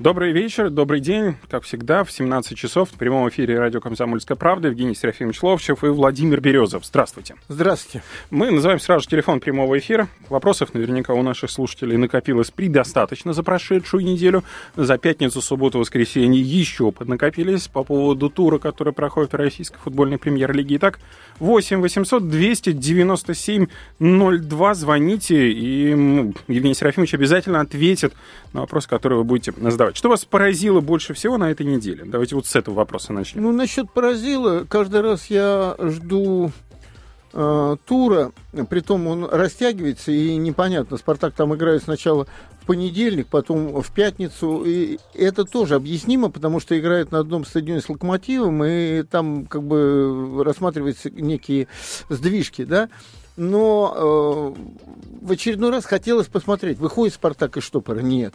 Добрый вечер, добрый день. Как всегда, в 17 часов в прямом эфире радио «Комсомольская правда» Евгений Серафимович Ловчев и Владимир Березов. Здравствуйте. Здравствуйте. Мы называем сразу же телефон прямого эфира. Вопросов наверняка у наших слушателей накопилось предостаточно за прошедшую неделю. За пятницу, субботу, воскресенье еще поднакопились по поводу тура, который проходит в российской футбольной премьер-лиге. Итак, 8 800 297 02. Звоните, и Евгений Серафимович обязательно ответит на вопрос, который вы будете задавать Что вас поразило больше всего на этой неделе? Давайте вот с этого вопроса начнем. Ну, насчет поразило, каждый раз я жду э, тура, притом он растягивается, и непонятно, Спартак там играет сначала в понедельник, потом в пятницу, и это тоже объяснимо, потому что играет на одном стадионе с Локомотивом, и там как бы рассматриваются некие сдвижки, да, но э, в очередной раз хотелось посмотреть, выходит Спартак из штопора? Нет.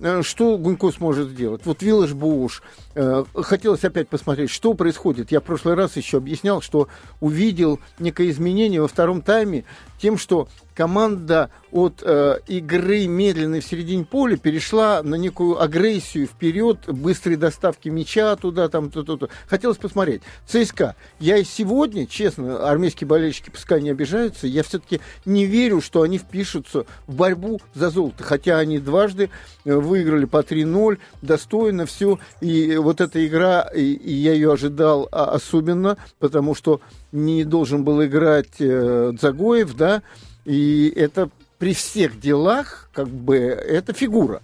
Э, что Гунько сможет сделать? Вот Виллаж Буш. Э, хотелось опять посмотреть, что происходит. Я в прошлый раз еще объяснял, что увидел некое изменение во втором тайме тем, что команда от э, игры медленной в середине поля перешла на некую агрессию вперед, быстрой доставки мяча туда, там, то, то, то. Хотелось посмотреть. ЦСКА. Я и сегодня, честно, армейские болельщики пускай не обижаются, я все-таки не верю, что они впишутся в борьбу за золото. Хотя они дважды э, выиграли по 3-0, достойно все. И вот эта игра, и, и я ее ожидал а, особенно, потому что не должен был играть э, Загоев, да, и это при всех делах, как бы, это фигура.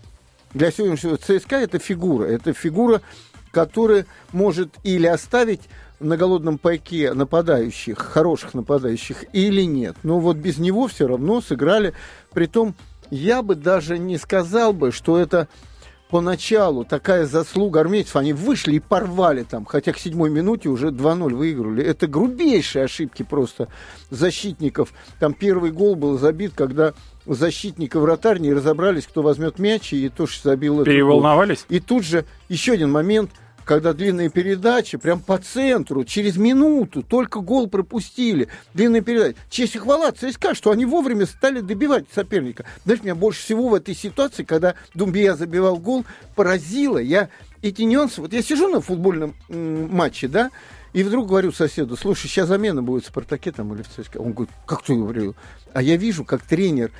Для сегодняшнего ЦСКА это фигура. Это фигура, которая может или оставить на голодном пайке нападающих, хороших нападающих, или нет. Но вот без него все равно сыграли. Притом, я бы даже не сказал бы, что это поначалу такая заслуга армейцев, они вышли и порвали там, хотя к седьмой минуте уже 2-0 выиграли. Это грубейшие ошибки просто защитников. Там первый гол был забит, когда защитник и вратарь не разобрались, кто возьмет мяч, и тоже забил Переволновались? И тут же еще один момент – когда длинные передачи, прям по центру, через минуту, только гол пропустили, длинные передачи. Честь и хвала ЦСКА, что они вовремя стали добивать соперника. Знаешь, меня больше всего в этой ситуации, когда Думбия забивал гол, поразило. Я эти нюансы, вот я сижу на футбольном матче, да, и вдруг говорю соседу, слушай, сейчас замена будет в «Спартаке» там или в ЦСКА. Он говорит, как ты говорил? А я вижу, как тренер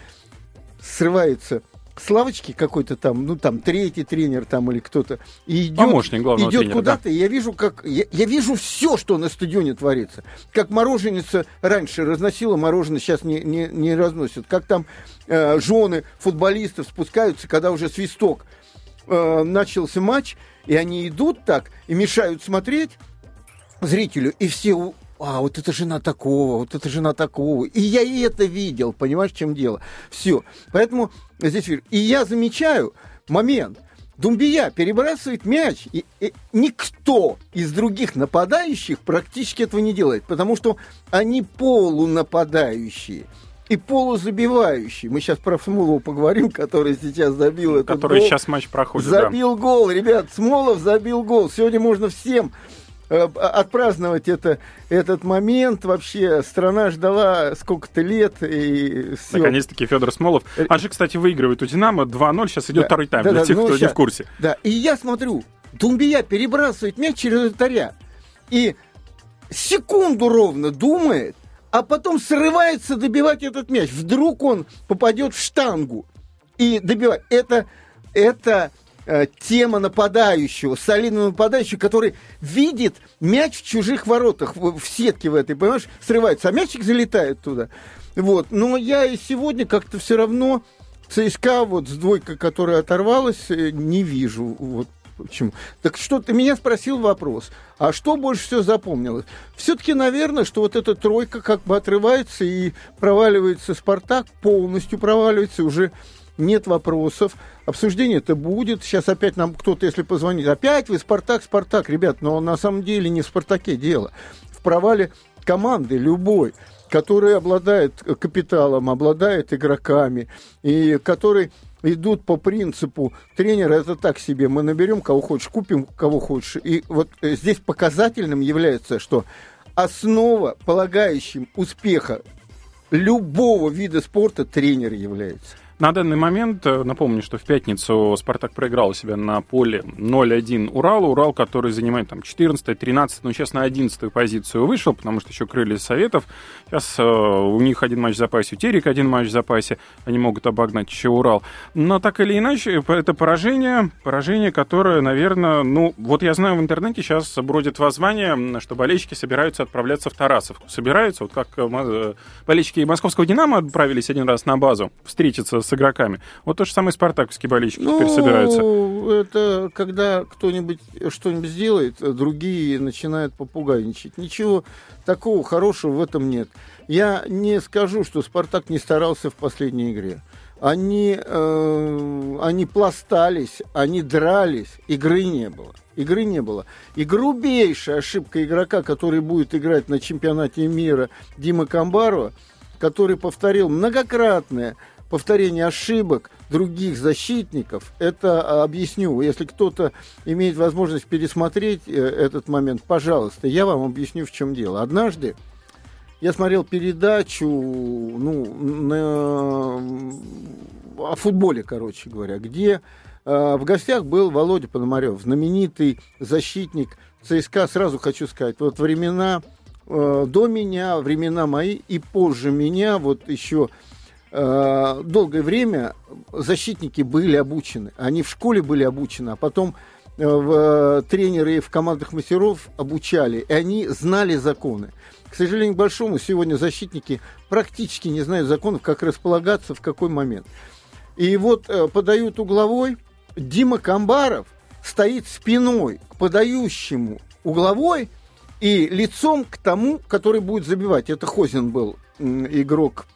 срывается Славочки какой-то там, ну там третий тренер там или кто-то идет, Помощник главного идет тренера, куда-то, да. и я вижу, как я, я вижу все, что на стадионе творится. Как мороженица раньше разносила мороженое, сейчас не, не, не разносят. Как там э, жены футболистов спускаются, когда уже свисток э, начался матч, и они идут так и мешают смотреть зрителю, и все а, вот это жена такого, вот это жена такого. И я и это видел, понимаешь, в чем дело. Все. Поэтому здесь... И я замечаю момент. Думбия перебрасывает мяч, и, и никто из других нападающих практически этого не делает, потому что они полунападающие и полузабивающие. Мы сейчас про Смолова поговорим, который сейчас забил этот который гол. сейчас матч проходит. Забил да. гол, ребят, Смолов забил гол. Сегодня можно всем отпраздновать это, этот момент. Вообще страна ждала сколько-то лет. И все. Наконец-таки Федор Смолов. Э, а же, кстати, выигрывает у «Динамо» 2-0. Сейчас идет да, второй тайм да, для да, тех, ну, кто сейчас, не в курсе. Да, и я смотрю, Думбия перебрасывает мяч через вратаря. И секунду ровно думает, а потом срывается добивать этот мяч. Вдруг он попадет в штангу и добивает. Это, это Э, тема нападающего, солидного нападающего, который видит мяч в чужих воротах, в, в сетке в этой, понимаешь, срывается, а мячик залетает туда. Вот. Но я и сегодня как-то все равно ЦСКА вот с двойкой, которая оторвалась, э, не вижу. Вот почему. Так что ты меня спросил вопрос, а что больше всего запомнилось? Все-таки, наверное, что вот эта тройка как бы отрывается и проваливается Спартак, полностью проваливается, уже нет вопросов. Обсуждение это будет. Сейчас опять нам кто-то, если позвонит, опять вы Спартак, Спартак, ребят, но на самом деле не в Спартаке дело. В провале команды любой, который обладает капиталом, обладает игроками, и который идут по принципу тренера это так себе, мы наберем кого хочешь, купим кого хочешь. И вот здесь показательным является, что основа, полагающим успеха любого вида спорта тренер является. На данный момент, э, напомню, что в пятницу «Спартак» проиграл у себя на поле 0-1 Уралу. Урал, который занимает там 14 13 ну сейчас на 11 позицию вышел, потому что еще крылья Советов. Сейчас э, у них один матч в запасе, у Терек один матч в запасе. Они могут обогнать еще Урал. Но так или иначе, это поражение, поражение, которое, наверное, ну, вот я знаю, в интернете сейчас бродит воззвание, что болельщики собираются отправляться в Тарасовку. Собираются, вот как э, болельщики московского «Динамо» отправились один раз на базу встретиться с с игроками. Вот то же самое спартаковские болельщики ну, теперь собираются. Это когда кто-нибудь что-нибудь сделает, другие начинают попугайничать. Ничего такого хорошего в этом нет. Я не скажу, что Спартак не старался в последней игре. Они, э, они пластались, они дрались, игры не было. Игры не было. И грубейшая ошибка игрока, который будет играть на чемпионате мира Дима Камбарова, который повторил многократное повторение ошибок других защитников, это а, объясню. Если кто-то имеет возможность пересмотреть э, этот момент, пожалуйста, я вам объясню, в чем дело. Однажды я смотрел передачу ну, на, о футболе, короче говоря, где э, в гостях был Володя Пономарев, знаменитый защитник ЦСКА. Сразу хочу сказать, вот времена э, до меня, времена мои и позже меня, вот еще долгое время защитники были обучены. Они в школе были обучены, а потом э, в, тренеры в командах мастеров обучали, и они знали законы. К сожалению, к большому, сегодня защитники практически не знают законов, как располагаться, в какой момент. И вот э, подают угловой, Дима Камбаров стоит спиной к подающему угловой и лицом к тому, который будет забивать. Это Хозин был игрок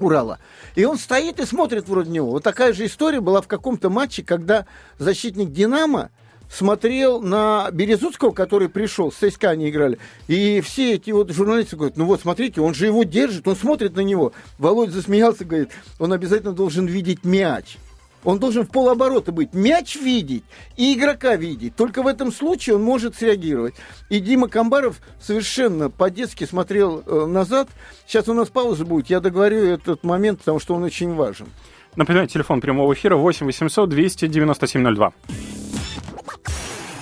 Урала. И он стоит и смотрит вроде него. Вот такая же история была в каком-то матче, когда защитник «Динамо» смотрел на Березутского, который пришел, с ЦСКА они играли. И все эти вот журналисты говорят, ну вот смотрите, он же его держит, он смотрит на него. Володя засмеялся, говорит, он обязательно должен видеть мяч. Он должен в полоборота быть, мяч видеть и игрока видеть. Только в этом случае он может среагировать. И Дима Камбаров совершенно по-детски смотрел э, назад. Сейчас у нас пауза будет, я договорю этот момент, потому что он очень важен. Напоминаю, телефон прямого эфира 8 800 297 02.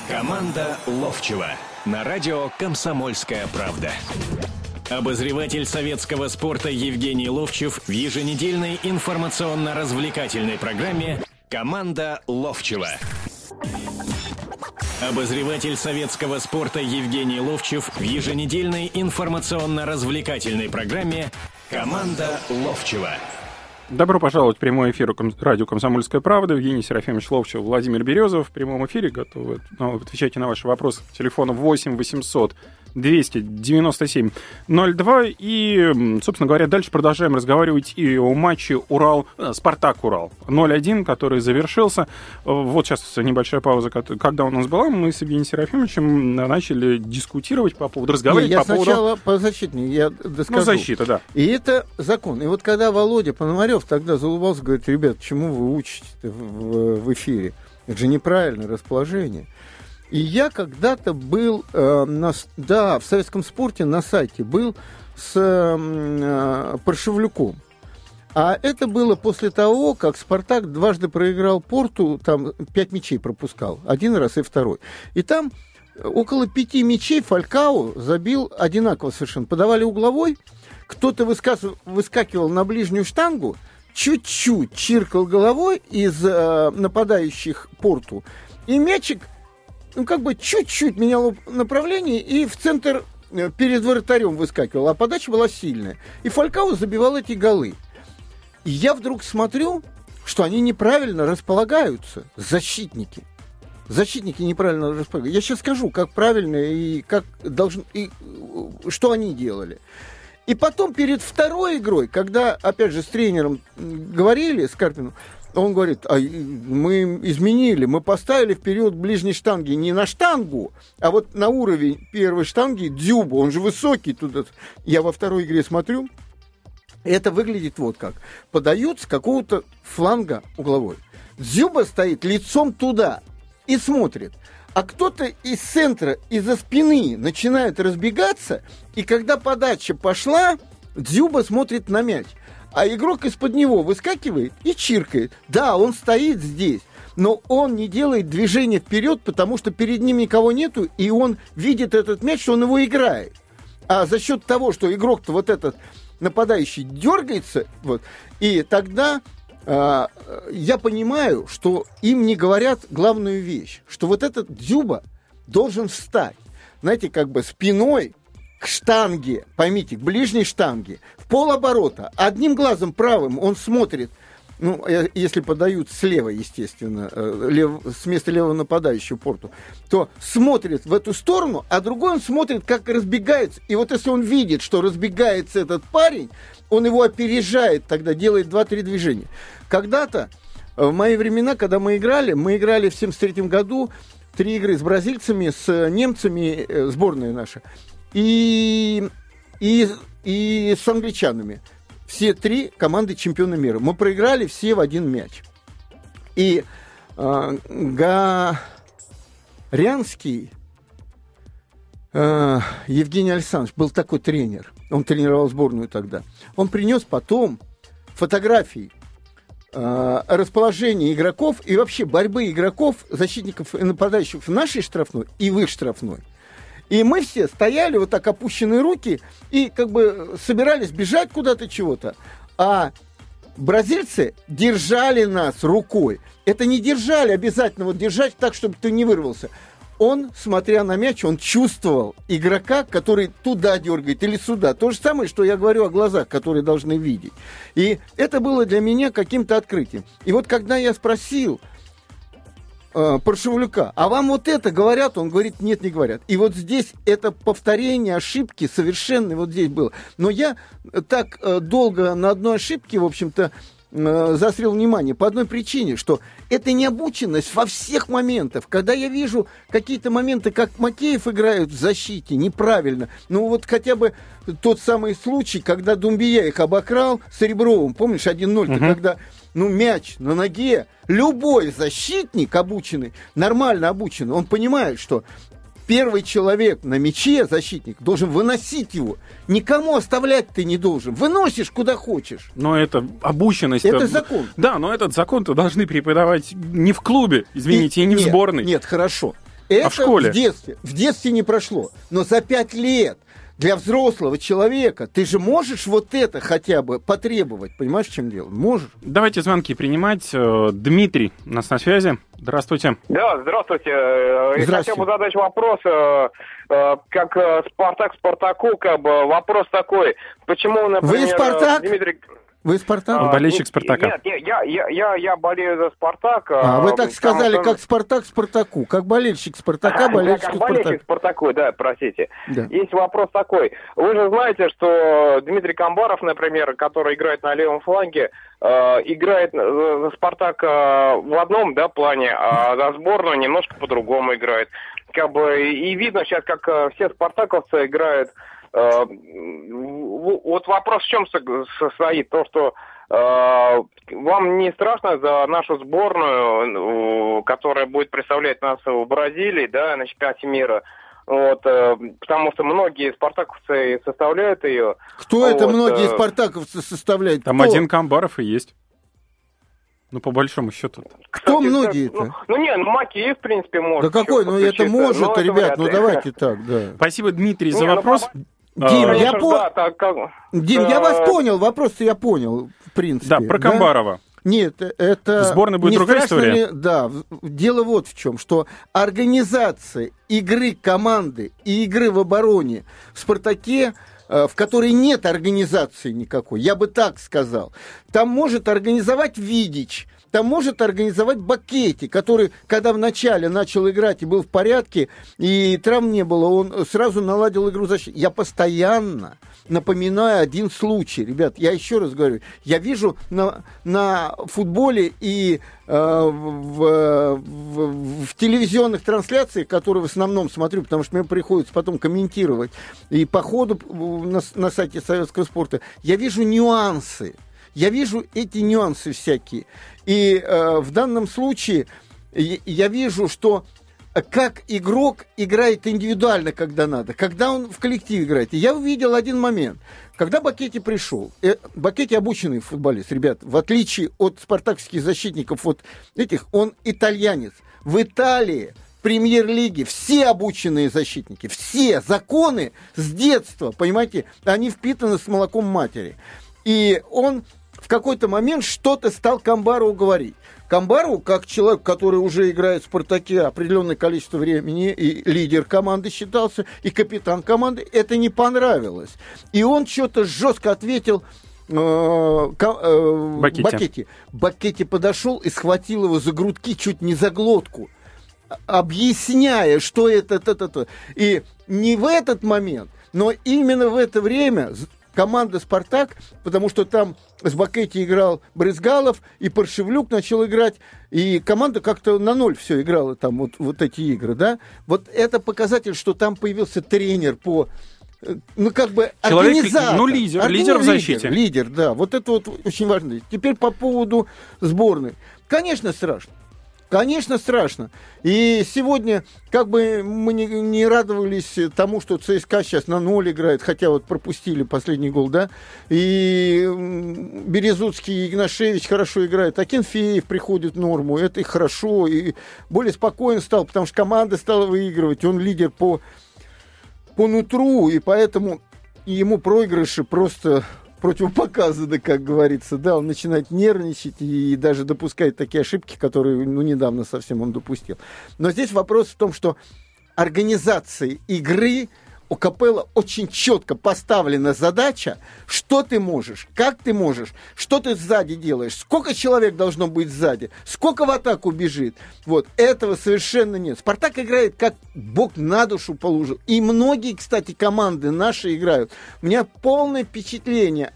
Команда Ловчева на радио «Комсомольская правда». Обозреватель советского спорта Евгений Ловчев в еженедельной информационно-развлекательной программе «Команда Ловчева». Обозреватель советского спорта Евгений Ловчев в еженедельной информационно-развлекательной программе «Команда Ловчева». Добро пожаловать в прямой эфир радио «Комсомольская правда». Евгений Серафимович Ловчев, Владимир Березов в прямом эфире. Готовы ну, отвечать на ваши вопросы. Телефон 8 800 297 02. И, собственно говоря, дальше продолжаем разговаривать и о матче Урал, э, Спартак-Урал 0-1, который завершился. Вот сейчас небольшая пауза, когда у нас была, мы с Евгением Серафимовичем начали дискутировать по поводу, разговаривать я по сначала поводу... по защитнику, я доскажу. Ну, защита, да. И это закон. И вот когда Володя Пономарев тогда залыбался, говорит, ребят, чему вы учите в, в эфире? Это же неправильное расположение. И я когда-то был, э, на, да, в советском спорте на сайте был с э, Паршевлюком. А это было после того, как Спартак дважды проиграл Порту, там пять мячей пропускал, один раз и второй. И там около пяти мячей Фалькау забил одинаково совершенно. Подавали угловой, кто-то выскакивал на ближнюю штангу, чуть-чуть чиркал головой из э, нападающих Порту, и мячик ну, как бы чуть-чуть менял направление и в центр э, перед вратарем выскакивал, а подача была сильная. И Фалькао забивал эти голы. И я вдруг смотрю, что они неправильно располагаются, защитники. Защитники неправильно располагаются. Я сейчас скажу, как правильно и как должен, и э, что они делали. И потом перед второй игрой, когда, опять же, с тренером говорили, с Карпином, он говорит, а мы изменили, мы поставили в период ближней штанги не на штангу, а вот на уровень первой штанги Дзюбу, он же высокий туда. Я во второй игре смотрю, это выглядит вот как. Подают с какого-то фланга угловой. Дзюба стоит лицом туда и смотрит. а кто-то из центра, из-за спины начинает разбегаться, и когда подача пошла, Дзюба смотрит на мяч. А игрок из-под него выскакивает и чиркает. Да, он стоит здесь, но он не делает движения вперед, потому что перед ним никого нету, и он видит этот мяч, что он его играет. А за счет того, что игрок-то вот этот нападающий дергается, вот, и тогда э, я понимаю, что им не говорят главную вещь, что вот этот Дзюба должен встать, знаете, как бы спиной к штанге, поймите, к ближней штанге, в полоборота, одним глазом правым он смотрит ну, э, если подают слева, естественно, э, лев, с места левого нападающего порту, то смотрит в эту сторону, а другой он смотрит, как разбегается. И вот если он видит, что разбегается этот парень, он его опережает, тогда делает 2-3 движения. Когда-то, э, в мои времена, когда мы играли, мы играли в 73 году три игры с бразильцами, с немцами, сборная наша, и, и, и с англичанами все три команды чемпиона мира. Мы проиграли все в один мяч. И э, Горянский э, Евгений Александрович был такой тренер. Он тренировал сборную тогда. Он принес потом фотографии э, расположения игроков и вообще борьбы игроков, защитников и нападающих в нашей штрафной и в их штрафной. И мы все стояли, вот так опущенные руки, и как бы собирались бежать куда-то чего-то. А бразильцы держали нас рукой. Это не держали обязательно, вот держать так, чтобы ты не вырвался. Он, смотря на мяч, он чувствовал игрока, который туда дергает или сюда. То же самое, что я говорю о глазах, которые должны видеть. И это было для меня каким-то открытием. И вот когда я спросил, э, Паршевлюка, а вам вот это говорят? Он говорит, нет, не говорят. И вот здесь это повторение ошибки совершенно вот здесь было. Но я так э, долго на одной ошибке, в общем-то, застрял внимание по одной причине, что это необученность во всех моментах. Когда я вижу какие-то моменты, как Макеев играют в защите, неправильно. Ну вот хотя бы тот самый случай, когда Думбия их обокрал с Ребровым, помнишь, 1-0, угу. когда ну, мяч на ноге, любой защитник обученный, нормально обученный, он понимает, что первый человек на мяче, защитник, должен выносить его. Никому оставлять ты не должен. Выносишь куда хочешь. Но это обученность. Это закон. Да, но этот закон-то должны преподавать не в клубе, извините, и, и не нет, в сборной. Нет, хорошо. Это а в школе? В детстве. В детстве не прошло. Но за пять лет для взрослого человека ты же можешь вот это хотя бы потребовать. Понимаешь, в чем дело? Можешь. Давайте звонки принимать. Э, Дмитрий у нас на связи. Здравствуйте. Да, здравствуйте. Э, здравствуйте. Хотел бы задать вопрос, э, как Спартак Спартаку, как бы вопрос такой. Почему, например, Вы Спартак? Дмитрий... Вы Спартак? Он болельщик Спартака. Нет, нет я, я, я, я болею за Спартак. А, вы так сказали, что... как Спартак Спартаку. Как болельщик Спартака, болельщик да, как болельщик Спартаку, да, простите. Да. Есть вопрос такой. Вы же знаете, что Дмитрий Камбаров, например, который играет на левом фланге, э, играет за Спартак э, в одном да, плане, а за сборную немножко по-другому играет. Как бы, и видно сейчас, как э, все спартаковцы играют вот вопрос в чем состоит? То, что э, вам не страшно за нашу сборную, которая будет представлять нас в Бразилии, да, на чемпионате мира? Вот, э, потому что многие спартаковцы составляют ее. Кто вот, это многие спартаковцы составляют? Там Кто? один Камбаров и есть. Ну, по большому счету. Кто многие ну, ну, не, ну, Макеев, в принципе, может. Да какой? Ну, это может, ну, ребят, это ну, давайте так, да. Спасибо, Дмитрий, за не, ну, вопрос. Ну, Дим, а, я понял. Да, так, как... Дим, я вас понял, вопрос я понял, в принципе. Да, про Камбарова. Нет, это... Сборная будет другая история? Ли, да, дело вот в чем, что организация игры команды и игры в обороне в «Спартаке» э, в которой нет организации никакой, я бы так сказал. Там может организовать Видич, там может организовать Бакетти, который, когда вначале начал играть и был в порядке, и травм не было, он сразу наладил игру защиты. Я постоянно напоминаю один случай. Ребят, я еще раз говорю, я вижу на, на футболе и э, в, в, в телевизионных трансляциях, которые в основном смотрю, потому что мне приходится потом комментировать, и по ходу на, на сайте советского спорта, я вижу нюансы я вижу эти нюансы всякие. И э, в данном случае я вижу, что как игрок играет индивидуально, когда надо, когда он в коллективе играет. Я увидел один момент. Когда Бакетти пришел, э, Бакетти обученный футболист, ребят, в отличие от спартакских защитников, вот этих, он итальянец. В Италии премьер-лиге все обученные защитники, все законы с детства, понимаете, они впитаны с молоком матери. И он в какой-то момент что-то стал Камбару говорить. Камбару, как человек, который уже играет в «Спартаке» определенное количество времени, и лидер команды считался, и капитан команды, это не понравилось. И он что-то жестко ответил э, э, Бакетти. Бакетти. Бакетти подошел и схватил его за грудки чуть не за глотку, объясняя, что это, это, это. И не в этот момент, но именно в это время команда «Спартак», потому что там с Бакетти играл Брызгалов, и Паршевлюк начал играть, и команда как-то на ноль все играла там, вот, вот эти игры, да. Вот это показатель, что там появился тренер по э, ну, как бы Человек, организатор. Ну, лидер, а, лидер ну, в защите. Лидер, лидер, да. Вот это вот очень важно. Теперь по поводу сборной. Конечно, страшно. Конечно, страшно. И сегодня, как бы мы не, радовались тому, что ЦСКА сейчас на ноль играет, хотя вот пропустили последний гол, да, и Березутский и Игнашевич хорошо играют, а Кенфеев приходит в норму, это и хорошо, и более спокоен стал, потому что команда стала выигрывать, он лидер по, по нутру, и поэтому ему проигрыши просто противопоказано, как говорится, да, он начинает нервничать и даже допускает такие ошибки, которые, ну, недавно совсем он допустил. Но здесь вопрос в том, что организация игры у Капелла очень четко поставлена задача, что ты можешь, как ты можешь, что ты сзади делаешь, сколько человек должно быть сзади, сколько в атаку бежит. Вот, этого совершенно нет. Спартак играет, как Бог на душу положил. И многие, кстати, команды наши играют. У меня полное впечатление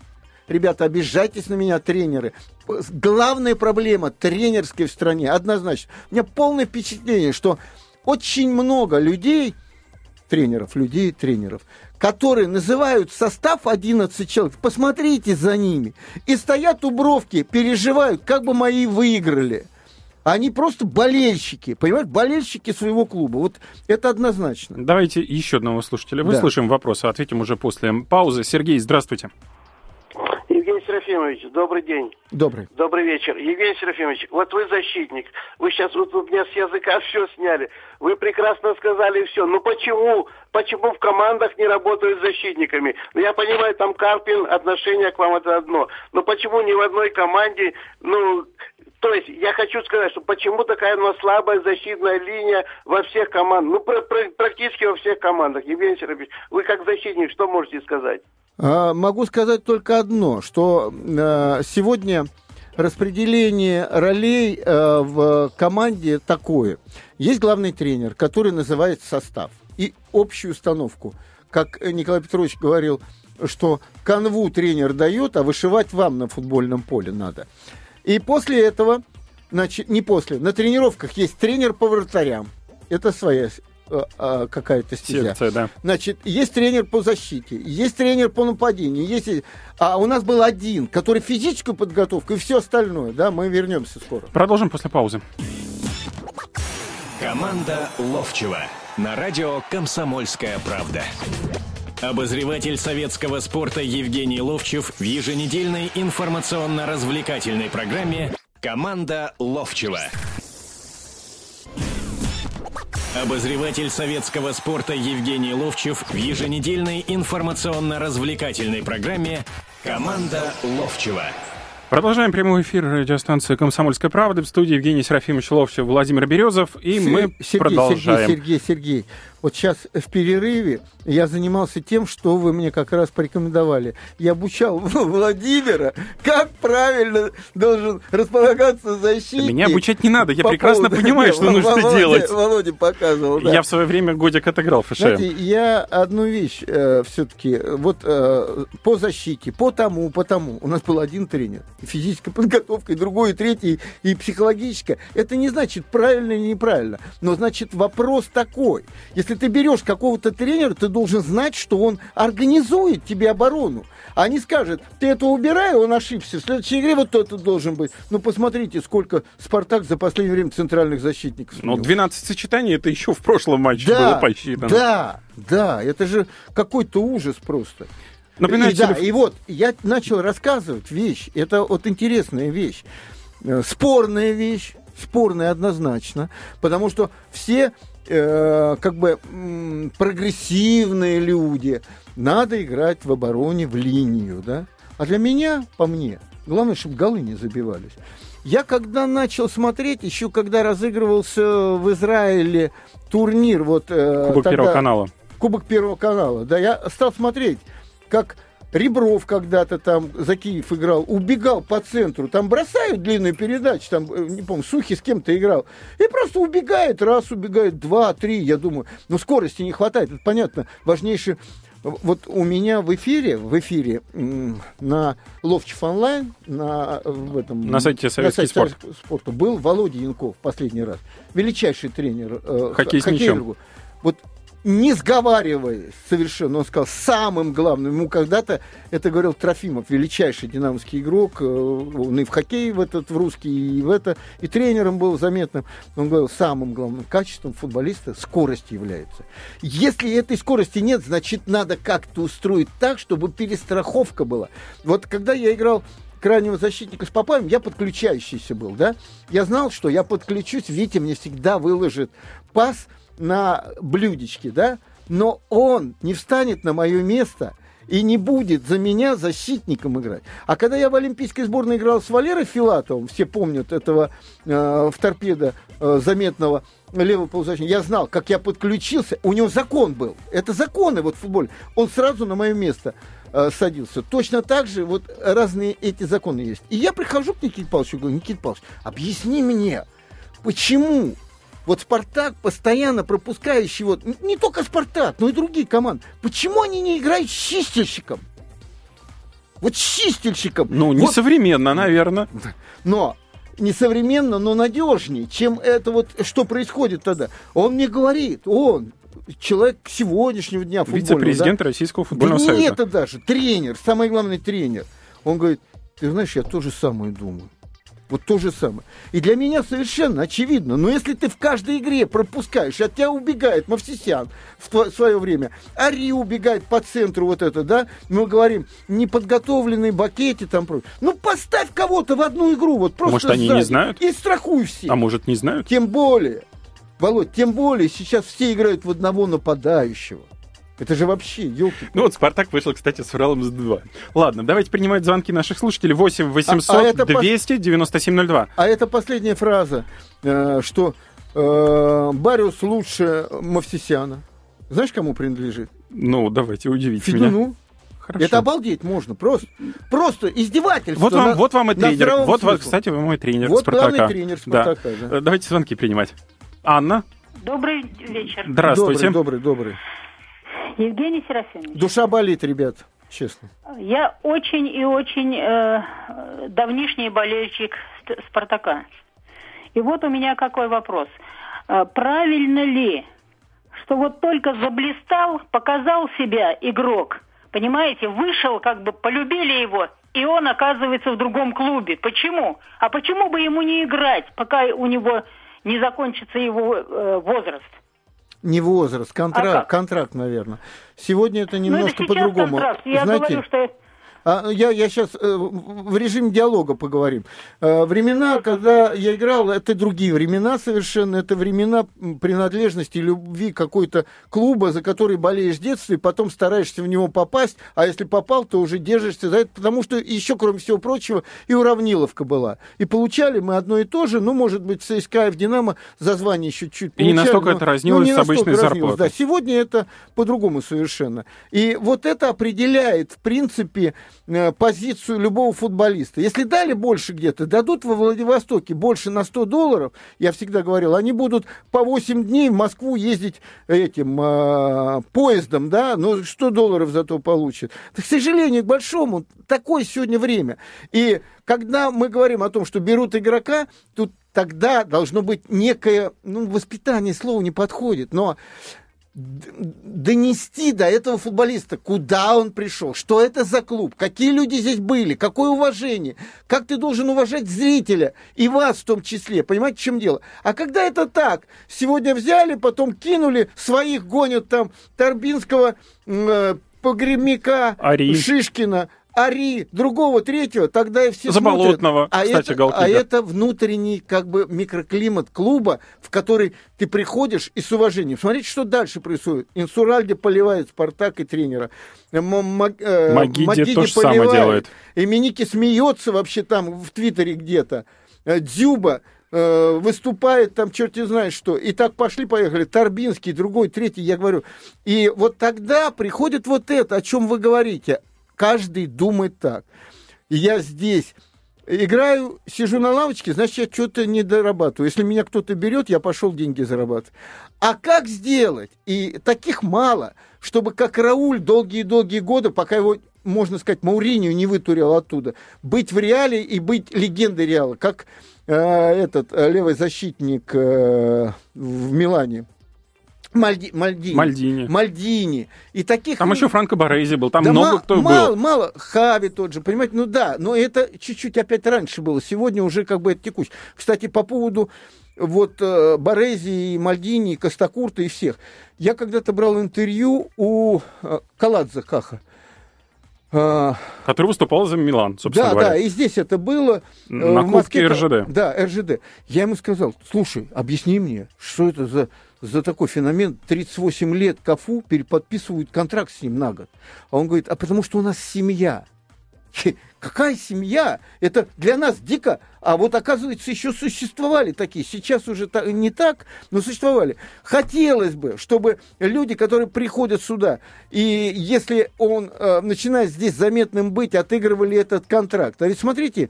Ребята, обижайтесь на меня, тренеры. Главная проблема тренерской в стране, однозначно. У меня полное впечатление, что очень много людей, тренеров, людей, тренеров, которые называют состав 11 человек. Посмотрите за ними. И стоят у бровки, переживают, как бы мои выиграли. Они просто болельщики, понимаешь, болельщики своего клуба. Вот это однозначно. Давайте еще одного слушателя выслушаем да. вопрос, а ответим уже после паузы. Сергей, здравствуйте. Серафимович, добрый день. Добрый. Добрый вечер. Евгений Серафимович, вот вы защитник. Вы сейчас вот у меня с языка все сняли. Вы прекрасно сказали все. Ну почему? Почему в командах не работают защитниками? Ну я понимаю, там Карпин, отношение к вам это одно. Но почему ни в одной команде, ну, то есть я хочу сказать, что почему такая у нас слабая защитная линия во всех командах, ну пр- пр- практически во всех командах. Евгений Серафимович, вы как защитник, что можете сказать? А, могу сказать только одно, что а, сегодня распределение ролей а, в команде такое. Есть главный тренер, который называет состав и общую установку. Как Николай Петрович говорил, что канву тренер дает, а вышивать вам на футбольном поле надо. И после этого, значит, не после, на тренировках есть тренер по вратарям. Это своя Э, э, какая-то стезя. Секция, да. Значит, есть тренер по защите, есть тренер по нападению, есть... А у нас был один, который физическую подготовку и все остальное, да, мы вернемся скоро. Продолжим после паузы. Команда Ловчева на радио «Комсомольская правда». Обозреватель советского спорта Евгений Ловчев в еженедельной информационно-развлекательной программе «Команда Ловчева». Обозреватель советского спорта Евгений Ловчев в еженедельной информационно-развлекательной программе «Команда Ловчева». Продолжаем прямой эфир радиостанции «Комсомольская правда». В студии Евгений Серафимович Ловчев, Владимир Березов. И Сергей, мы Сергей, продолжаем. Сергей, Сергей, Сергей. Вот сейчас в перерыве я занимался тем, что вы мне как раз порекомендовали. Я обучал Владимира, как правильно должен располагаться защитник. Меня обучать не надо, я прекрасно поводу... понимаю, что нужно Володя, делать. Володя показывал, да. Я в свое время годик отыграл ФШМ. Знаете, я одну вещь э, все-таки, вот э, по защите, по тому, по тому. У нас был один тренер. И физическая подготовка, и другой, и третий, и психологическая. Это не значит правильно или неправильно. Но значит вопрос такой. Если Если ты берешь какого-то тренера, ты должен знать, что он организует тебе оборону. А не скажет, ты это убирай, он ошибся. В следующей игре вот это должен быть. Ну, посмотрите, сколько Спартак за последнее время центральных защитников. Ну, 12 сочетаний, это еще в прошлом матче да, было посчитано. Да, да, это же какой-то ужас просто. Например, и, да, и вот я начал рассказывать вещь, это вот интересная вещь, э, спорная вещь, спорная однозначно, потому что все э, как бы м, прогрессивные люди, надо играть в обороне в линию, да. А для меня, по мне, главное, чтобы голы не забивались. Я когда начал смотреть, еще когда разыгрывался в Израиле турнир, вот э, Кубок тогда, Первого канала. Кубок Первого канала, да, я стал смотреть, как Ребров когда-то там за Киев играл, убегал по центру, там бросают длинную передачу, там, э, не помню, Сухи с кем-то играл, и просто убегает, раз убегает, два, три, я думаю, ну скорости не хватает, это понятно, важнейший вот у меня в эфире, в эфире на Ловчев онлайн, на, в этом, на сайте Советский на сайте спорт. спорта был Володя Янков последний раз, величайший тренер э, хоккей с мячом. Вот не сговариваясь совершенно, он сказал, самым главным, ему когда-то, это говорил Трофимов, величайший динамовский игрок, э, он и в хоккей в этот, в русский, и в это, и тренером был заметным, он говорил, самым главным качеством футболиста скорость является. Если этой скорости нет, значит, надо как-то устроить так, чтобы перестраховка была. Вот когда я играл крайнего защитника с Попаем, я подключающийся был, да, я знал, что я подключусь, Витя мне всегда выложит пас, на блюдечке, да, но он не встанет на мое место и не будет за меня защитником играть. А когда я в Олимпийской сборной играл с Валерой Филатовым, все помнят этого э, в торпедо э, заметного левого полузащитника, я знал, как я подключился, у него закон был, это законы вот в футболе, он сразу на мое место э, садился. Точно так же вот разные эти законы есть. И я прихожу к Никите Павловичу и говорю, Никита Павлович, объясни мне, почему вот Спартак, постоянно пропускающий, вот, не только Спартак, но и другие команды, почему они не играют с чистильщиком? Вот с чистильщиком. Ну, несовременно, вот. наверное. Но несовременно, но надежнее, чем это вот, что происходит тогда. Он мне говорит, он, человек сегодняшнего дня футбольного. Вице-президент да? Российского футбольного да союза. Нет, это даже тренер, самый главный тренер. Он говорит, ты знаешь, я тоже самое думаю. Вот то же самое. И для меня совершенно очевидно. Но если ты в каждой игре пропускаешь, от тебя убегает Мавсисян в свое время, Ари убегает по центру вот это, да, мы говорим, неподготовленные бакети там. Ну, поставь кого-то в одну игру, вот просто Может, они не знают? И страхуй все. А может, не знают? Тем более, Володь, тем более сейчас все играют в одного нападающего. Это же вообще, елки. Ну вот Спартак вышел, кстати, с Уралом с 2. Ладно, давайте принимать звонки наших слушателей. 8 800 а, а 200 9702. А это последняя фраза, э, что э, Бариус лучше Мавсисяна. Знаешь, кому принадлежит? Ну, давайте, удивите Федуну. меня. Хорошо. Это обалдеть можно. Просто, просто издевательство. Вот вам, на, вот вам и тренер. Вот, вот, кстати, вы мой тренер вот Спартака. главный тренер Спартака. Да. Да. Давайте звонки принимать. Анна. Добрый вечер. Здравствуйте. Добрый, добрый, добрый. Евгений Серафимович. Душа болит, ребят, честно. Я очень и очень э, давнишний болельщик Спартака. И вот у меня какой вопрос. Э, правильно ли, что вот только заблистал, показал себя игрок, понимаете, вышел, как бы полюбили его, и он оказывается в другом клубе. Почему? А почему бы ему не играть, пока у него не закончится его э, возраст? Не возраст, контракт, а контракт, наверное. Сегодня это ну, немножко по-другому. Я Знаете, говорю, что а, я, я сейчас э, в режиме диалога поговорим. Э, времена, когда я играл, это другие времена совершенно. Это времена принадлежности, любви какой-то клуба, за который болеешь с детства, и потом стараешься в него попасть. А если попал, то уже держишься за это. Потому что еще, кроме всего прочего, и уравниловка была. И получали мы одно и то же. Ну, может быть, в ЦСКА и в Динамо за звание еще чуть И не настолько но, это разнилось ну, с обычной зарплатой. Да, сегодня это по-другому совершенно. И вот это определяет, в принципе, позицию любого футболиста. Если дали больше где-то, дадут во Владивостоке больше на 100 долларов, я всегда говорил, они будут по 8 дней в Москву ездить этим э, поездом, да, но 100 долларов зато получат. к сожалению, к большому, такое сегодня время. И когда мы говорим о том, что берут игрока, тут тогда должно быть некое, ну, воспитание, слово не подходит, но донести до этого футболиста, куда он пришел, что это за клуб, какие люди здесь были, какое уважение, как ты должен уважать зрителя и вас в том числе, понимаете, в чем дело? А когда это так, сегодня взяли, потом кинули, своих гонят там Торбинского, э, Погремяка, Ари. Шишкина, Ари, другого, третьего, тогда и все Заболотного, смотрят. А кстати, это, а это внутренний как бы микроклимат клуба, в который ты приходишь и с уважением. Смотрите, что дальше происходит. Инсуральде поливает Спартак и тренера. Э, Магиди, Магиди то же самое делает. И Миники смеется вообще там в Твиттере где-то. Э, Дзюба э, выступает там черт не знает что. И так пошли-поехали. Торбинский, другой, третий, я говорю. И вот тогда приходит вот это, о чем вы говорите каждый думает так. И я здесь играю, сижу на лавочке, значит, я что-то не дорабатываю. Если меня кто-то берет, я пошел деньги зарабатывать. А как сделать? И таких мало, чтобы как Рауль долгие-долгие годы, пока его, можно сказать, Мауринию не вытурил оттуда, быть в реале и быть легендой реала, как э, этот э, левый защитник э, в Милане. Мальди, Мальдини. Мальдини. Мальдини. И таких... Там еще Франко Борези был, там да много кто мало, был. Мало, Хави тот же, понимаете, ну да, но это чуть-чуть опять раньше было, сегодня уже как бы это текуч. Кстати, по поводу вот э, Борези, и Мальдини, и Костакурта и всех. Я когда-то брал интервью у э, Каладзе Каха. А, Который выступал за Милан, собственно да, говоря. Да, и здесь это было. Э, На в Москве РЖД. Да, РЖД. Я ему сказал, слушай, объясни мне, что это за за такой феномен 38 лет Кафу переподписывают контракт с ним на год. А он говорит, а потому что у нас семья. Какая семья? Это для нас дико а вот, оказывается, еще существовали такие. Сейчас уже не так, но существовали. Хотелось бы, чтобы люди, которые приходят сюда, и если он э, начинает здесь заметным быть, отыгрывали этот контракт. А ведь смотрите,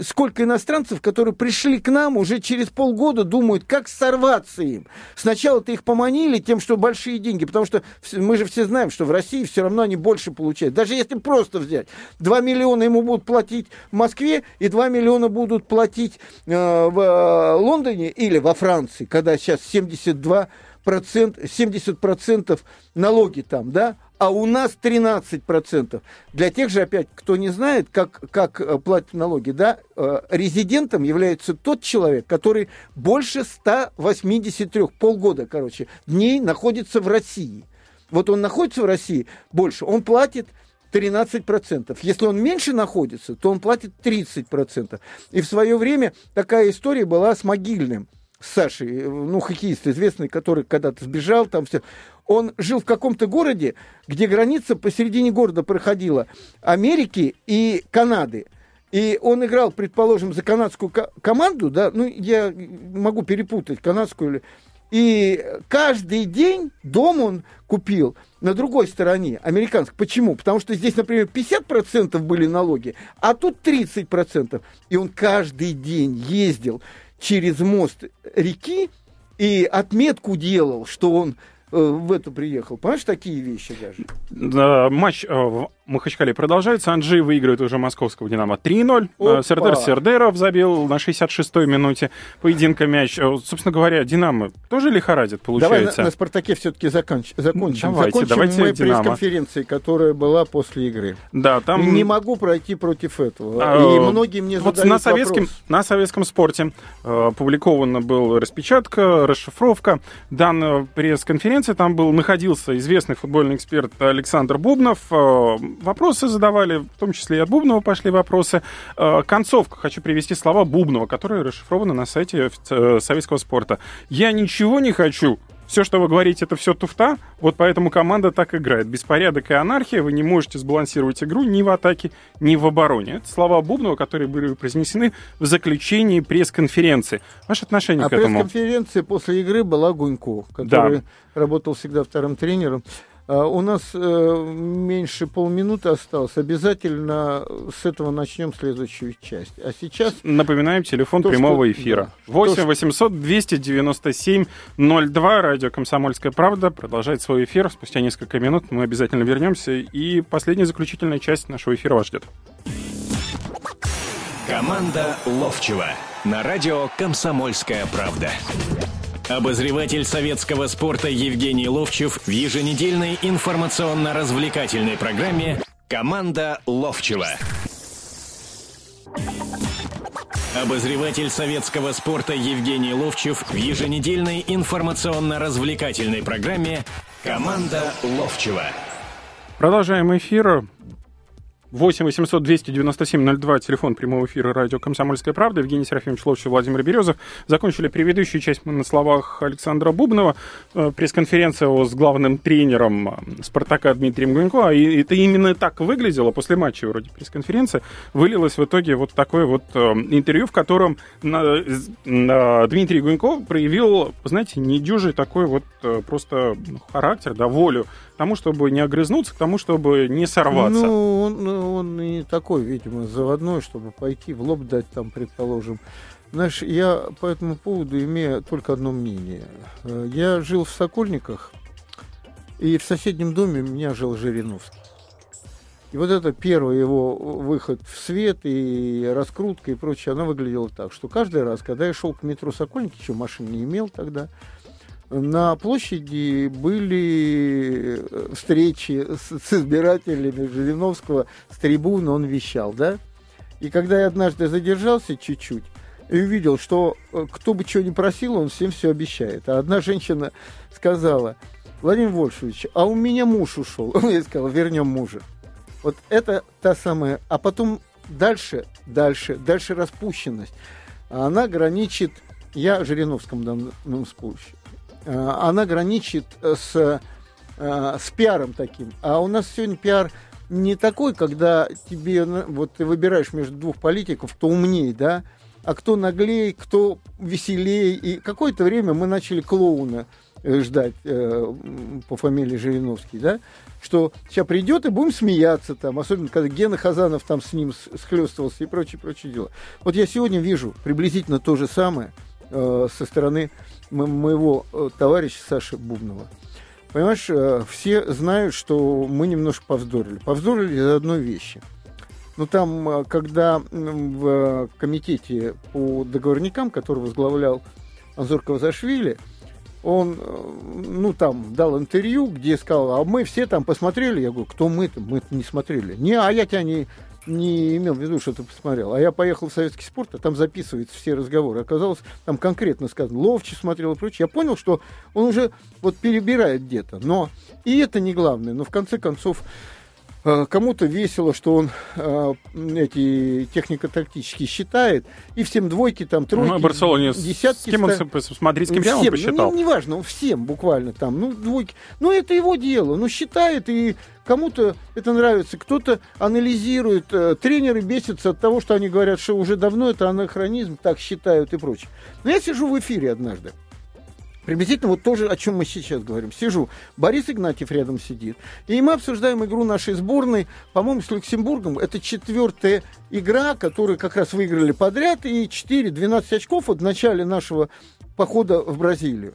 сколько иностранцев, которые пришли к нам, уже через полгода думают, как сорваться им. Сначала-то их поманили тем, что большие деньги, потому что мы же все знаем, что в России все равно они больше получают. Даже если просто взять, 2 миллиона ему будут платить в Москве, и 2 миллиона будут будут платить э, в э, Лондоне или во Франции, когда сейчас 72 процент, 70% налоги там, да, а у нас 13%. Для тех же, опять, кто не знает, как, как э, платят налоги, да, резидентом является тот человек, который больше 183, полгода, короче, дней находится в России. Вот он находится в России больше, он платит 13%. Если он меньше находится, то он платит 30%. И в свое время такая история была с Могильным, с Сашей, ну, хоккеист известный, который когда-то сбежал, там все. Он жил в каком-то городе, где граница посередине города проходила Америки и Канады. И он играл, предположим, за канадскую команду, да, ну, я могу перепутать, канадскую или и каждый день дом он купил на другой стороне, американской. Почему? Потому что здесь, например, 50% были налоги, а тут 30%. И он каждый день ездил через мост реки и отметку делал, что он э, в это приехал. Понимаешь, такие вещи даже. Матч э, в Махачкале продолжается. Анджей выигрывает уже московского «Динамо» 3-0. Э, Сердар Сердеров забил на 66-й минуте поединка мяч. Э, собственно говоря, «Динамо» тоже лихорадит, получается. Давай на, на «Спартаке» все-таки законч... закончим. Давайте, закончим давайте мы пресс-конференции, которая была после игры. Да, там... Не могу пройти против этого. А, И многие мне вот задают на советском, вопрос. На советском спорте э, опубликована была распечатка, расшифровка данной пресс-конференции. Там был, находился известный футбольный эксперт Александр Бубнов вопросы задавали, в том числе и от Бубнова пошли вопросы. Э, концовка. Хочу привести слова Бубнова, которые расшифрованы на сайте э, советского спорта. «Я ничего не хочу, все, что вы говорите, это все туфта, вот поэтому команда так играет. Беспорядок и анархия, вы не можете сбалансировать игру ни в атаке, ни в обороне. Это слова Бубнова, которые были произнесены в заключении пресс-конференции. Ваше отношение а к этому? Пресс-конференция после игры была Гунько, который да. работал всегда вторым тренером. А, у нас э, меньше полминуты осталось. Обязательно с этого начнем следующую часть. А сейчас... Напоминаем, телефон то, прямого что... эфира. Да. 8 800 297 02. Радио «Комсомольская правда» продолжает свой эфир. Спустя несколько минут мы обязательно вернемся. И последняя заключительная часть нашего эфира вас ждет. Команда Ловчева на радио «Комсомольская правда». Обозреватель советского спорта Евгений Ловчев в еженедельной информационно-развлекательной программе «Команда Ловчева». Обозреватель советского спорта Евгений Ловчев в еженедельной информационно-развлекательной программе «Команда Ловчева». Продолжаем эфир. 8 800 297 02, телефон прямого эфира радио «Комсомольская правда». Евгений Серафимович Ловчев, Владимир Березов. Закончили предыдущую часть мы на словах Александра Бубнова. Э, пресс-конференция с главным тренером э, «Спартака» Дмитрием Гунько. И это именно так выглядело после матча вроде пресс-конференции. Вылилось в итоге вот такое вот э, интервью, в котором Дмитрий Гунько проявил, знаете, недюжий такой вот просто характер, да, волю к тому, чтобы не огрызнуться, к тому, чтобы не сорваться. Ну, он, он не такой, видимо, заводной, чтобы пойти в лоб дать там, предположим. Знаешь, я по этому поводу имею только одно мнение. Э, я жил в Сокольниках, и в соседнем доме у меня жил Жириновский. И вот это первый его выход в свет и раскрутка и прочее, она выглядела так, что каждый раз, когда я шел к метро Сокольники, еще машин не имел тогда, на площади были э, встречи с, избирателями Жириновского с трибуны, он вещал, да? И когда я однажды задержался чуть-чуть, и увидел, что э, кто бы что ни просил, он всем все обещает. А одна женщина сказала, Владимир Вольфович, а у меня муж ушел. Я сказал, вернем мужа. Вот это та самая... А потом дальше, дальше, дальше распущенность. Она граничит... Я Жириновском данном случае. Э, она граничит с, э, с пиаром таким. А у нас сегодня пиар не такой, когда тебе, вот ты выбираешь между двух политиков, кто умнее, да, а кто наглее, кто веселее. И какое-то время мы начали клоуна э, ждать э, по фамилии Жириновский, да, что сейчас придет и будем смеяться там, особенно когда Гена Хазанов там с ним схлестывался и прочее, прочее дела. Вот я сегодня вижу приблизительно то же самое э, со стороны моего э, товарища Саши Бубнова. Понимаешь, э, все знают, что мы немножко повздорили. Повздорили из одной вещи. Ну, там, когда в комитете по договорникам, который возглавлял Анзор Кавзашвили, он, ну, там, дал интервью, где сказал, а мы все там посмотрели. Я говорю, кто мы-то? Мы не смотрели. Не, а я тебя не, не имел в виду, что ты посмотрел. А я поехал в советский спорт, а там записываются все разговоры. Оказалось, там конкретно сказано, Ловчий смотрел и прочее. Я понял, что он уже вот перебирает где-то. Но и это не главное. Но в конце концов, кому-то весело, что он э, эти технико-тактические считает, и всем двойки, там, тройки, ну, Барселоне, десятки. С кем он, смотри, с кем всем, он посчитал? Ну, неважно, всем буквально там, ну, двойки. Ну, это его дело, ну, считает, и кому-то это нравится, кто-то анализирует, э, тренеры бесятся от того, что они говорят, что уже давно это анахронизм, так считают и прочее. Но я сижу в эфире однажды, Приблизительно вот тоже, о чем мы сейчас говорим. Сижу, Борис Игнатьев рядом сидит, и мы обсуждаем игру нашей сборной, по-моему, с Люксембургом. Это четвертая игра, которую как раз выиграли подряд, и 4-12 очков от начала нашего похода в Бразилию.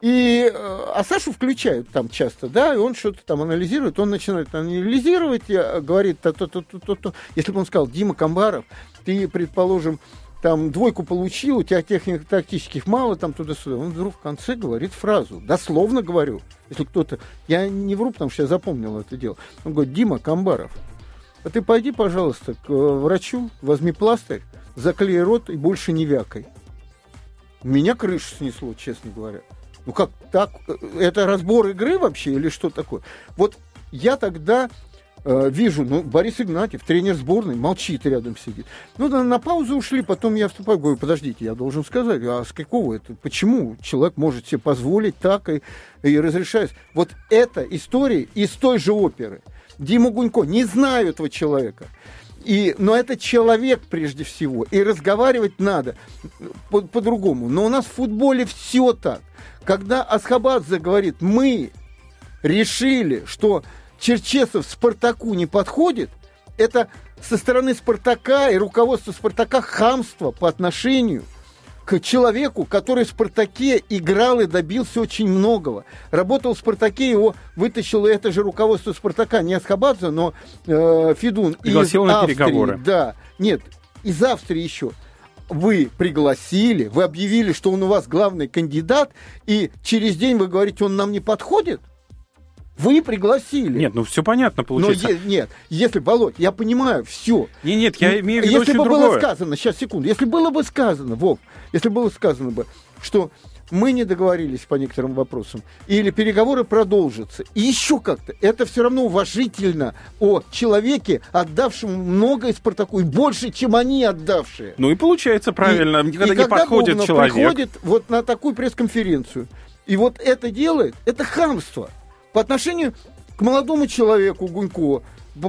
И, э, а Сашу включают там часто, да, и он что-то там анализирует, он начинает анализировать, говорит, то, то, то, то, то. если бы он сказал, Дима Камбаров, ты, предположим, там двойку получил, у тебя техник тактических мало, там туда-сюда. Он вдруг в конце говорит фразу, дословно говорю, если кто-то, я не вру, потому что я запомнил это дело. Он говорит, Дима Камбаров, а ты пойди, пожалуйста, к э, врачу, возьми пластырь, заклей рот и больше не вякай. Меня крышу снесло, честно говоря. Ну как так? Э, это разбор игры вообще или что такое? Вот я тогда Э, вижу, ну, Борис Игнатьев, тренер сборной, молчит рядом сидит. Ну, на, на паузу ушли, потом я вступаю, говорю, подождите, я должен сказать, а с какого это, почему человек может себе позволить так и, и разрешает? Вот эта история из той же оперы. Дима Гунько, не знаю этого человека. И, но это человек прежде всего. И разговаривать надо по- по-другому. но у нас в футболе все так. Когда Асхабадзе говорит, мы решили, что Черчесов Спартаку не подходит, это со стороны Спартака и руководства Спартака хамство по отношению к человеку, который в «Спартаке» играл и добился очень многого. Работал в «Спартаке», его вытащило это же руководство «Спартака», не Асхабадзе, но э, Федун Пригласил из на Австрии. переговоры. Да, нет, из Австрии еще. вы пригласили, вы объявили, что он у вас главный кандидат, и через день вы говорите, он нам не подходит? Вы пригласили. Нет, ну все понятно получается. Но е- нет, если, Володь, я понимаю, все. Нет, нет, я имею в виду Если бы другое. было сказано, сейчас, секунду, если было бы сказано, Вов, если было сказано бы, что мы не договорились по некоторым вопросам, или переговоры продолжатся, и еще как-то, это все равно уважительно о человеке, отдавшем многое Спартаку, и больше, чем они отдавшие. Ну и получается правильно, И- когда и не когда подходит Бубнов человек. приходит вот на такую пресс-конференцию, и вот это делает, это хамство по отношению к молодому человеку Гунько,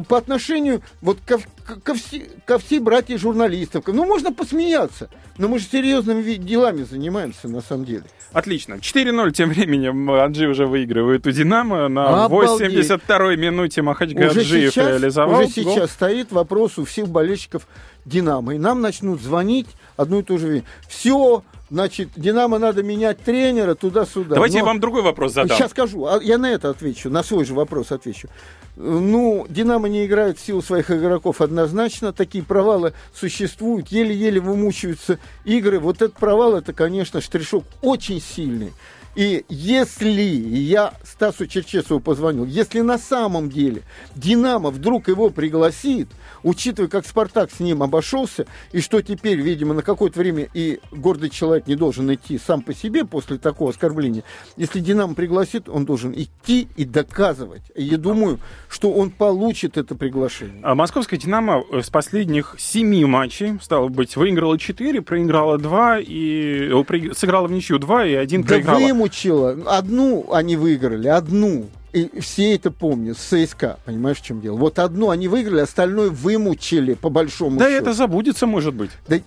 по, отношению вот ко, ко- все- ко всей братья журналистов. Ну, можно посмеяться, но мы же серьезными делами занимаемся на самом деле. Отлично. 4-0 тем временем Аджи уже выигрывает у «Динамо». На Обалдеть. 82-й минуте Махачгаджиев сейчас, реализовал уже гол. сейчас стоит вопрос у всех болельщиков Динамо. И нам начнут звонить одну и ту же Все, значит, Динамо надо менять тренера туда-сюда. Давайте я Но- вам другой вопрос задам. Сейчас скажу, а я на это отвечу, на свой же вопрос отвечу. Ну, Динамо не играет в силу своих игроков однозначно. Такие провалы существуют, еле-еле вымучиваются игры. Вот этот провал, это, конечно, штришок очень сильный. И если я Стасу Черчесову позвонил, если на самом деле Динамо вдруг его пригласит, учитывая, как Спартак с ним обошелся, и что теперь, видимо, на какое-то время и гордый человек не должен идти сам по себе после такого оскорбления, если Динамо пригласит, он должен идти и доказывать. И я думаю, что он получит это приглашение. А Московская «Динамо» с последних семи матчей, стало быть, выиграла 4, проиграла 2, и, сыграла в ничью 2 и один Да проиграла. Вымучила. Одну они выиграли, одну. И все это помнят, с ЦСКА, понимаешь, в чем дело? Вот одну они выиграли, остальное вымучили, по большому Да, счету. это забудется, может быть. Да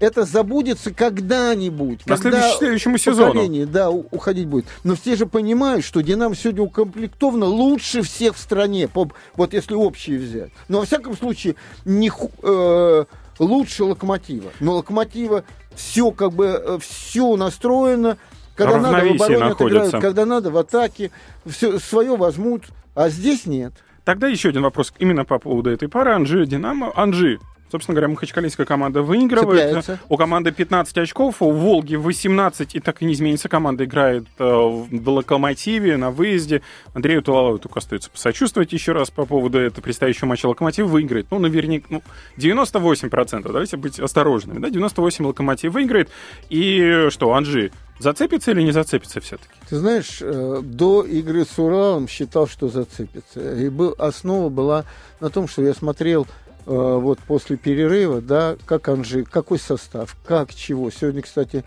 это забудется когда-нибудь. На когда следующему- сезону. Да, уходить будет. Но все же понимают, что Динамо сегодня укомплектовано лучше всех в стране. по- Вот если общие взять. Но во всяком случае, не э, лучше локомотива. Но локомотива все как бы все настроено. Когда надо в обороне находится. отыграют, когда надо в атаке, все свое возьмут, а здесь нет. Тогда еще один вопрос именно по поводу этой пары. Анжи, Динамо. Анжи, собственно говоря, махачкалинская команда выигрывает. Цепляется. У команды 15 очков, у Волги 18, и так и не изменится. Команда играет э, в Локомотиве на выезде. Андрею Тулалову только остается посочувствовать еще раз по поводу этого предстоящего матча. Локомотив выиграет. Ну, наверняка, ну, 98%, давайте быть осторожными. Да? 98 Локомотив выиграет. И что, Анжи, зацепится или не зацепится все-таки? Ты знаешь, э, до игры с Уралом считал, что зацепится. И был, основа была на том, что я смотрел вот после перерыва, да, как Анжи, какой состав, как чего. Сегодня, кстати,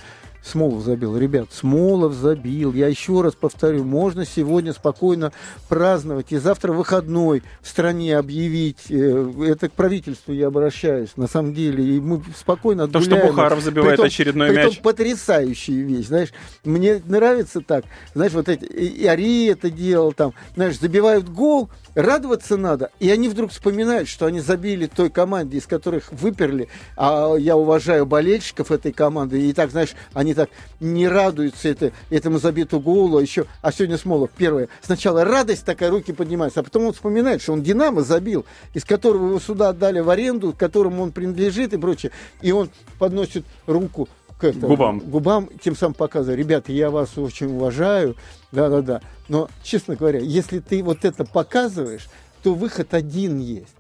Смолов забил. Ребят, Смолов забил. Я еще раз повторю, можно сегодня спокойно праздновать. И завтра выходной в стране объявить. э, Это к правительству я обращаюсь, на самом деле. И мы спокойно То, что отгуляем. Бухаров забивает Притом- очередной притом мяч. потрясающая вещь, знаешь. Мне нравится так, знаешь, вот эти, и Ари это делал там, знаешь, забивают гол, радоваться надо, и они вдруг вспоминают, что они забили той команде, из которых выперли, а я уважаю болельщиков этой команды, и так, знаешь, они так не радуются это, этому забиту голу, а еще, а сегодня Смолов, первое, сначала радость такая, руки поднимаются, а потом он вспоминает, что он Динамо забил, из которого его сюда отдали в аренду, которому он принадлежит и прочее, и он подносит руку к этому, Губам. губам, тем самым показывая, ребята, я вас очень уважаю, да-да-да. Но, честно говоря, если ты вот это показываешь, то выход один есть.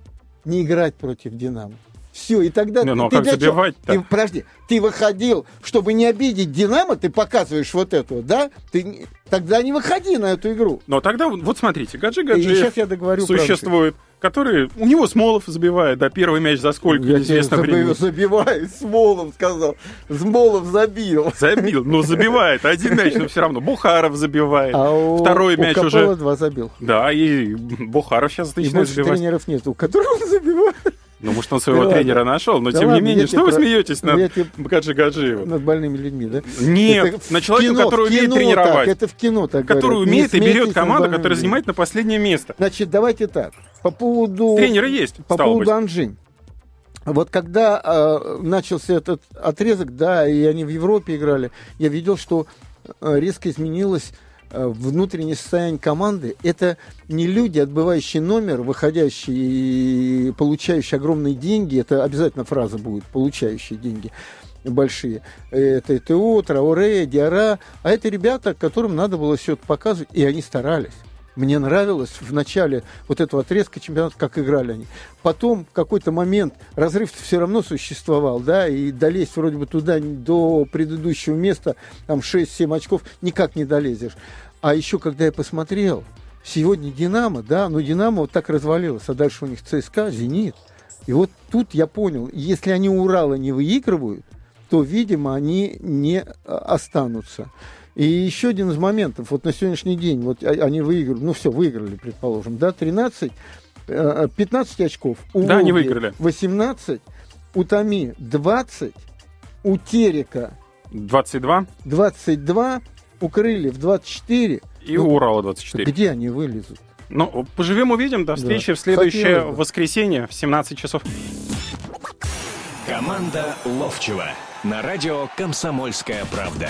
Не играть против Динамо. Все, и тогда Не, ну а ты как забивать-то? Ты, подожди, ты выходил, чтобы не обидеть Динамо, ты показываешь вот это, да? Ты тогда не выходи на эту игру. Но тогда, вот смотрите, Гаджи Гаджиев сейчас я договорю существует, который... У него Смолов забивает, да, первый мяч за сколько, Я неизвестно забив- времени. забиваю, Смолов сказал. Смолов забил. Забил, ну забивает. Один мяч, но все равно. Бухаров забивает. А у, Второй у мяч Капелло уже... два забил. Да, и Бухаров сейчас начинает забивать. тренеров нету, у которых он забивает. Ну, может, он своего Да ладно. тренера нашел, но Да тем не менее, что вы про- смеетесь над тебе- Гаджи Гаджиевым? Над больными людьми, да? Нет, Это в на человека, кино, который умеет тренировать. Так, это в кино так Который говорят. Не умеет и берет над команду, которая занимает на последнее место. Значит, давайте так. По поводу... Тренеры есть, По поводу быть. Анжинь. Вот когда э, начался этот отрезок, да, и они в Европе играли, я видел, что э, резко изменилась э, внутреннее состояние команды. Это не люди, отбывающие номер, выходящие и получающие огромные деньги. Это обязательно фраза будет, получающие деньги большие. Это ТО, Трауре, Диара. А это ребята, которым надо было все это показывать, и они старались. Мне нравилось в начале вот этого отрезка чемпионата, как играли они. Потом в какой-то момент разрыв все равно существовал, да, и долезть вроде бы туда до предыдущего места, там 6-7 очков, никак не долезешь. А еще, когда я посмотрел, сегодня Динамо, да, но Динамо вот так развалилось, а дальше у них ЦСКА, Зенит. И вот тут я понял, если они Урала не выигрывают, то, видимо, они не а, останутся. И еще один из моментов, вот на сегодняшний день, вот они выиграли, ну все, выиграли, предположим, да, 13, 15 э, очков. У да, Волги они выиграли. 18, у Томи 20, у Терека 22, 22, у Крыльев 24. И ну, у Урала 24. Где они вылезут? Ну, поживем, увидим. До встречи да. в следующее Хотелось воскресенье в 17 часов. Команда Ловчева на радио «Комсомольская правда».